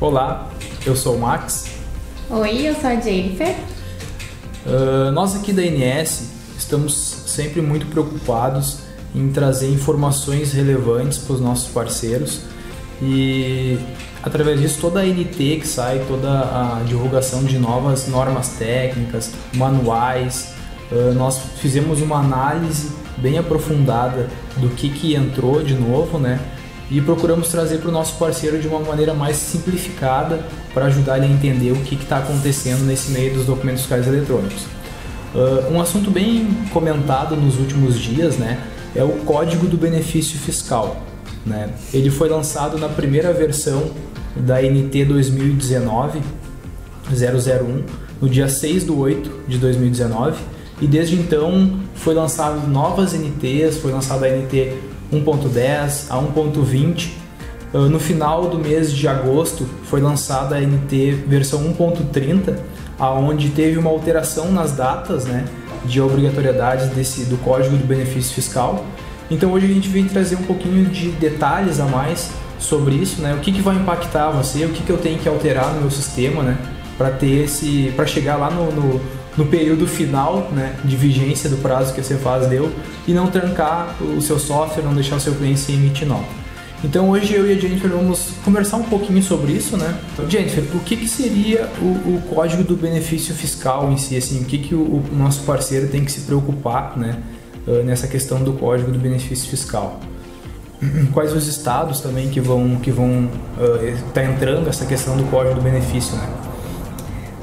Olá, eu sou o Max. Oi, eu sou a Jennifer. Uh, nós aqui da INS estamos sempre muito preocupados em trazer informações relevantes para os nossos parceiros e através disso toda a NT que sai, toda a divulgação de novas normas técnicas, manuais, uh, nós fizemos uma análise bem aprofundada do que, que entrou de novo, né? E procuramos trazer para o nosso parceiro de uma maneira mais simplificada para ajudar ele a entender o que está acontecendo nesse meio dos documentos fiscais eletrônicos. Uh, um assunto bem comentado nos últimos dias, né? É o Código do Benefício Fiscal. Né? Ele foi lançado na primeira versão da NT 2019 001 no dia 6 de 8 de 2019 e desde então foi lançado novas NTs, foi lançada a NT 1.10 a 1.20. Ah, no final do mês de agosto foi lançada a NT versão 1.30, aonde teve uma alteração nas datas, né, de obrigatoriedade desse do Código do Benefício Fiscal. Então hoje a gente vem trazer um pouquinho de detalhes a mais sobre isso, né? O que, que vai impactar você, o que, que eu tenho que alterar no meu sistema, né? Para ter esse, para chegar lá no, no, no, período final, né? De vigência do prazo que a Cefaz deu e não trancar o seu software, não deixar o seu cliente emitir nota. Então hoje eu e a Jennifer vamos conversar um pouquinho sobre isso, né? Então, Jennifer, o que, que seria o, o, código do benefício fiscal em si, assim, o que, que o, o nosso parceiro tem que se preocupar, né? nessa questão do código do benefício fiscal quais os estados também que vão que vão uh, tá entrando essa questão do código do benefício, né?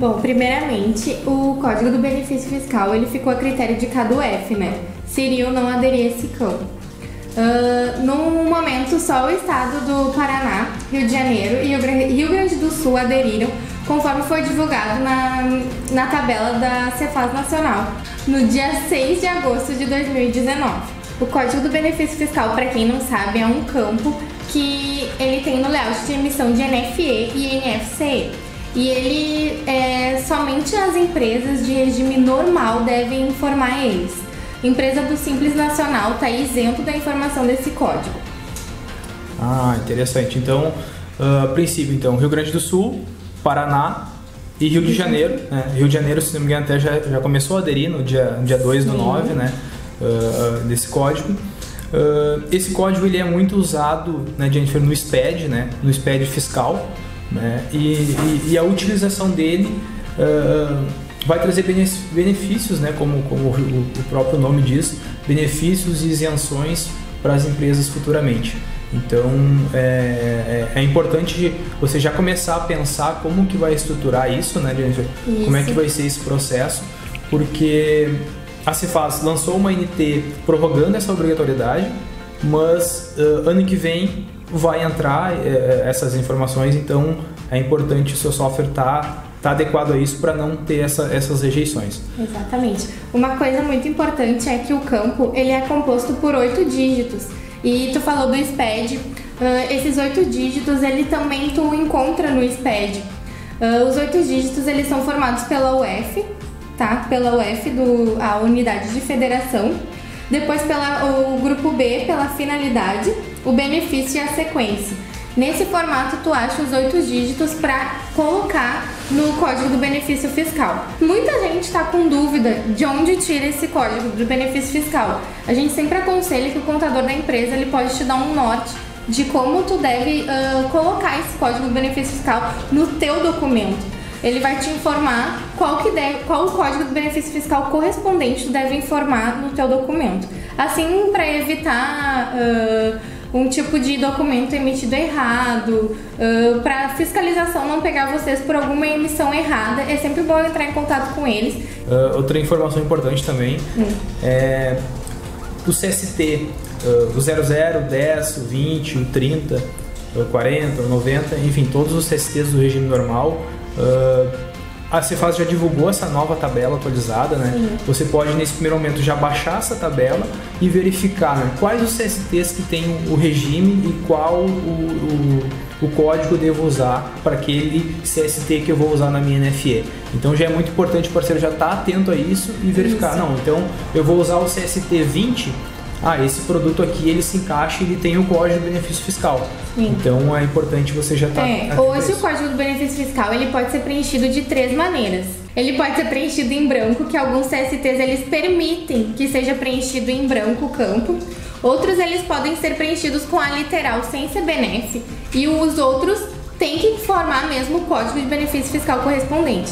Bom, primeiramente, o Código do Benefício Fiscal ele ficou a critério de cada UF, né? Se iria ou não aderir a esse campo. Uh, no momento, só o estado do Paraná, Rio de Janeiro e Rio Grande do Sul aderiram, conforme foi divulgado na, na tabela da Cefaz Nacional, no dia 6 de agosto de 2019. O Código do Benefício Fiscal, para quem não sabe, é um campo que ele tem no layout de emissão de NFE e NFCE. E ele é, somente as empresas de regime normal devem informar eles. Empresa do Simples Nacional está isento da informação desse código. Ah, interessante. Então, uh, a princípio, então, Rio Grande do Sul, Paraná e Rio de Janeiro. Né? Rio de Janeiro, se não me engano, até já, já começou a aderir no dia, dia 2 do 9, né? uh, desse código. Uh, esse código ele é muito usado, né, Jennifer, no SPED, né, no SPED fiscal, né, e, e, e a utilização dele uh, vai trazer benefícios, né, como, como o, o próprio nome diz, benefícios e isenções para as empresas futuramente. Então é, é, é, importante você já começar a pensar como que vai estruturar isso, né, Jennifer? Isso. Como é que vai ser esse processo, porque a Cefaz lançou uma NT prorrogando essa obrigatoriedade, mas uh, ano que vem vai entrar uh, essas informações, então é importante o seu software estar tá, tá adequado a isso para não ter essa, essas rejeições. Exatamente. Uma coisa muito importante é que o campo ele é composto por oito dígitos. E tu falou do SPED, uh, esses oito dígitos ele também tu encontra no SPED. Uh, os oito dígitos eles são formados pela UF, tá? Pela UF, do, a unidade de federação. Depois pela, o grupo B, pela finalidade, o benefício e a sequência. Nesse formato, tu acha os oito dígitos para colocar no código do benefício fiscal. Muita gente está com dúvida de onde tira esse código do benefício fiscal. A gente sempre aconselha que o contador da empresa ele pode te dar um norte de como tu deve uh, colocar esse código do benefício fiscal no teu documento ele vai te informar qual, que deve, qual o código do benefício fiscal correspondente tu deve informar no teu documento. Assim, para evitar uh, um tipo de documento emitido errado, uh, para fiscalização não pegar vocês por alguma emissão errada, é sempre bom entrar em contato com eles. Uh, outra informação importante também hum. é o CST, uh, o 00, o 10, o 20, o 30, o 40, o 90, enfim, todos os CSTs do regime normal Uh, a Cefaz já divulgou essa nova tabela atualizada, né? Sim. Você pode nesse primeiro momento já baixar essa tabela e verificar né, quais os CSTs que tem o regime e qual o, o, o código eu devo usar para aquele CST que eu vou usar na minha NFE. Então já é muito importante o parceiro já estar tá atento a isso e verificar. Isso. Não, então eu vou usar o CST 20 ah, esse produto aqui ele se encaixa e ele tem o código de benefício fiscal. Sim. Então é importante você já estar. Tá é, hoje o código do benefício fiscal ele pode ser preenchido de três maneiras. Ele pode ser preenchido em branco, que alguns CSTs eles permitem que seja preenchido em branco o campo. Outros eles podem ser preenchidos com a literal sem CBNF e os outros têm que informar mesmo o código de benefício fiscal correspondente.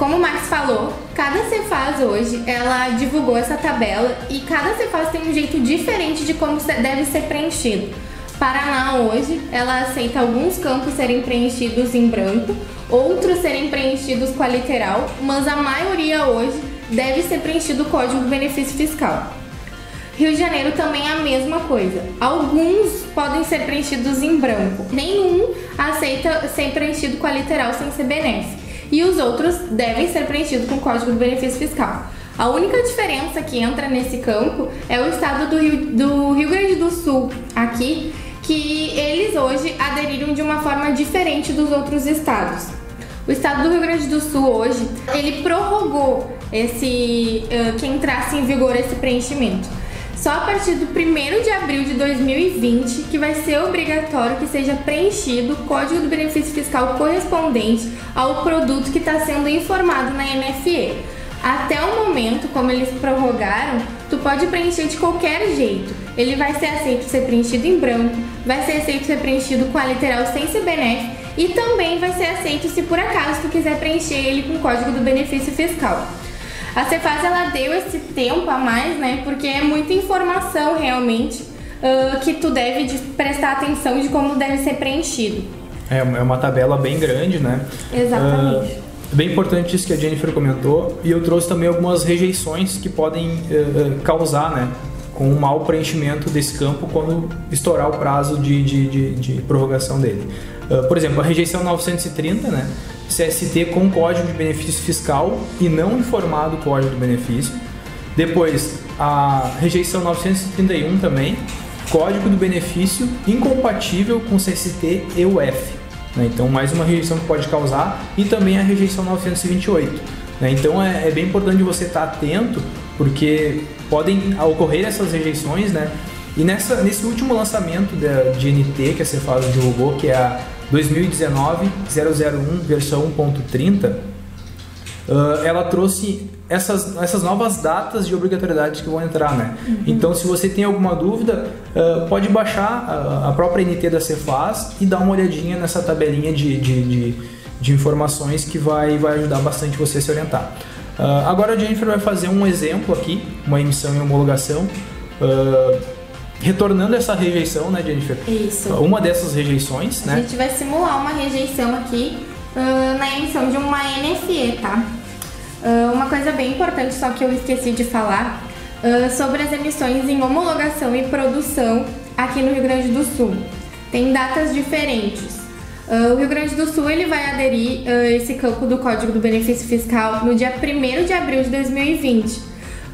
Como o Max falou, cada Cefaz hoje ela divulgou essa tabela e cada Cefaz tem um jeito diferente de como deve ser preenchido. Paraná hoje ela aceita alguns campos serem preenchidos em branco, outros serem preenchidos com a literal, mas a maioria hoje deve ser preenchido o código benefício fiscal. Rio de Janeiro também é a mesma coisa. Alguns podem ser preenchidos em branco, nenhum aceita ser preenchido com a literal sem CBNF e os outros devem ser preenchidos com o Código do Benefício Fiscal. A única diferença que entra nesse campo é o estado do Rio, do Rio Grande do Sul, aqui, que eles hoje aderiram de uma forma diferente dos outros estados. O estado do Rio Grande do Sul hoje, ele prorrogou esse uh, que entrasse em vigor esse preenchimento só a partir do 1 de abril de 2020 que vai ser obrigatório que seja preenchido o código do benefício fiscal correspondente ao produto que está sendo informado na NFE. Até o momento, como eles prorrogaram, tu pode preencher de qualquer jeito. Ele vai ser aceito ser preenchido em branco, vai ser aceito ser preenchido com a literal sem CBNF e também vai ser aceito se por acaso tu quiser preencher ele com o código do benefício fiscal. A Cefaz ela deu esse tempo a mais, né? Porque é muita informação realmente uh, que tu deve de prestar atenção de como deve ser preenchido. É, é uma tabela bem grande, né? Exatamente. Uh, bem importante isso que a Jennifer comentou e eu trouxe também algumas rejeições que podem uh, causar, né? Com um mau preenchimento desse campo quando estourar o prazo de, de, de, de prorrogação dele. Uh, por exemplo, a rejeição 930, né? CST com código de benefício fiscal e não informado o código do benefício. Depois, a rejeição 931 também, código do benefício incompatível com CST e UF. Né? Então, mais uma rejeição que pode causar e também a rejeição 928. Né? Então, é, é, bem importante você estar atento, porque podem ocorrer essas rejeições, né? E nessa, nesse último lançamento da, de NT que a Cefaz divulgou, que é a 2019-001, versão 1.30, uh, ela trouxe essas, essas novas datas de obrigatoriedade que vão entrar, né? Uhum. Então, se você tem alguma dúvida, uh, pode baixar a, a, própria NT da Cefaz e dar uma olhadinha nessa tabelinha de, de, de, de informações que vai, vai ajudar bastante você a se orientar. Uh, agora a Jennifer vai fazer um exemplo aqui, uma emissão e homologação. Uh, retornando essa rejeição, né, Jennifer? Isso. Uma dessas rejeições, né? A gente vai simular uma rejeição aqui uh, na emissão de uma NFE, tá? Uh, uma coisa bem importante, só que eu esqueci de falar, uh, sobre as emissões em homologação e produção aqui no Rio Grande do Sul. Tem datas diferentes. O Rio Grande do Sul ele vai aderir uh, esse campo do Código do Benefício Fiscal no dia 1 de abril de 2020.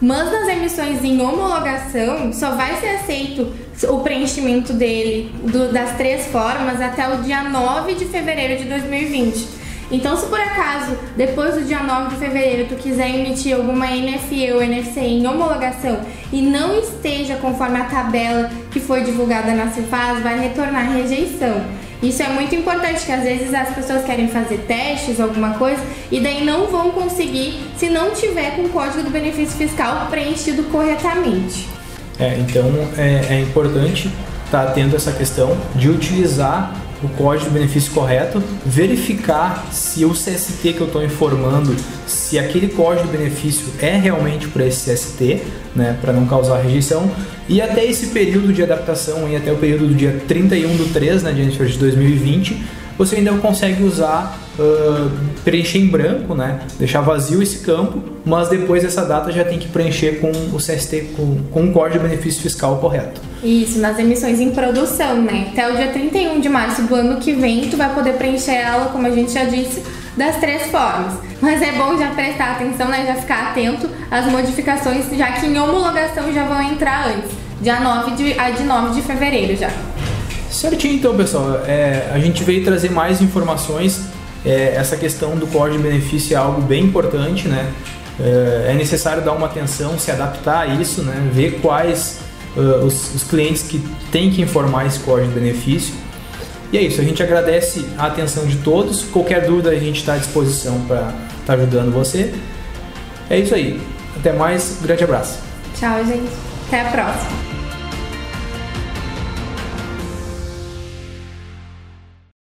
Mas nas emissões em homologação, só vai ser aceito o preenchimento dele do, das três formas até o dia 9 de fevereiro de 2020. Então, se por acaso, depois do dia 9 de fevereiro, tu quiser emitir alguma NFE ou NFC em homologação e não esteja conforme a tabela que foi divulgada na Cefaz, vai retornar rejeição. Isso é muito importante, que às vezes as pessoas querem fazer testes, alguma coisa, e daí não vão conseguir se não tiver com o código do benefício fiscal preenchido corretamente. É, então é, é importante estar tá atento a essa questão de utilizar o código de benefício correto, verificar se o CST que eu estou informando, se aquele código de benefício é realmente para esse CST, né, para não causar rejeição, e até esse período de adaptação, e até o período do dia 31 do 3, né, de 2020, você ainda consegue usar, uh, preencher em branco, né? deixar vazio esse campo, mas depois dessa data já tem que preencher com o CST, com, com o código de benefício fiscal correto. Isso, nas emissões em produção, né? Até o dia 31 de março do ano que vem, tu vai poder preencher ela, como a gente já disse, das três formas. Mas é bom já prestar atenção, né? Já ficar atento às modificações, já que em homologação já vão entrar antes, dia 9 de, a de 9 de fevereiro já. Certinho então, pessoal. É, a gente veio trazer mais informações. É, essa questão do código de benefício é algo bem importante, né? É, é necessário dar uma atenção, se adaptar a isso, né? Ver quais uh, os, os, clientes que têm que informar esse código de benefício. E é isso, a gente agradece a atenção de todos. Qualquer dúvida a gente está à disposição para estar tá ajudando você. É isso aí. Até mais, grande abraço. Tchau, gente. Até a próxima.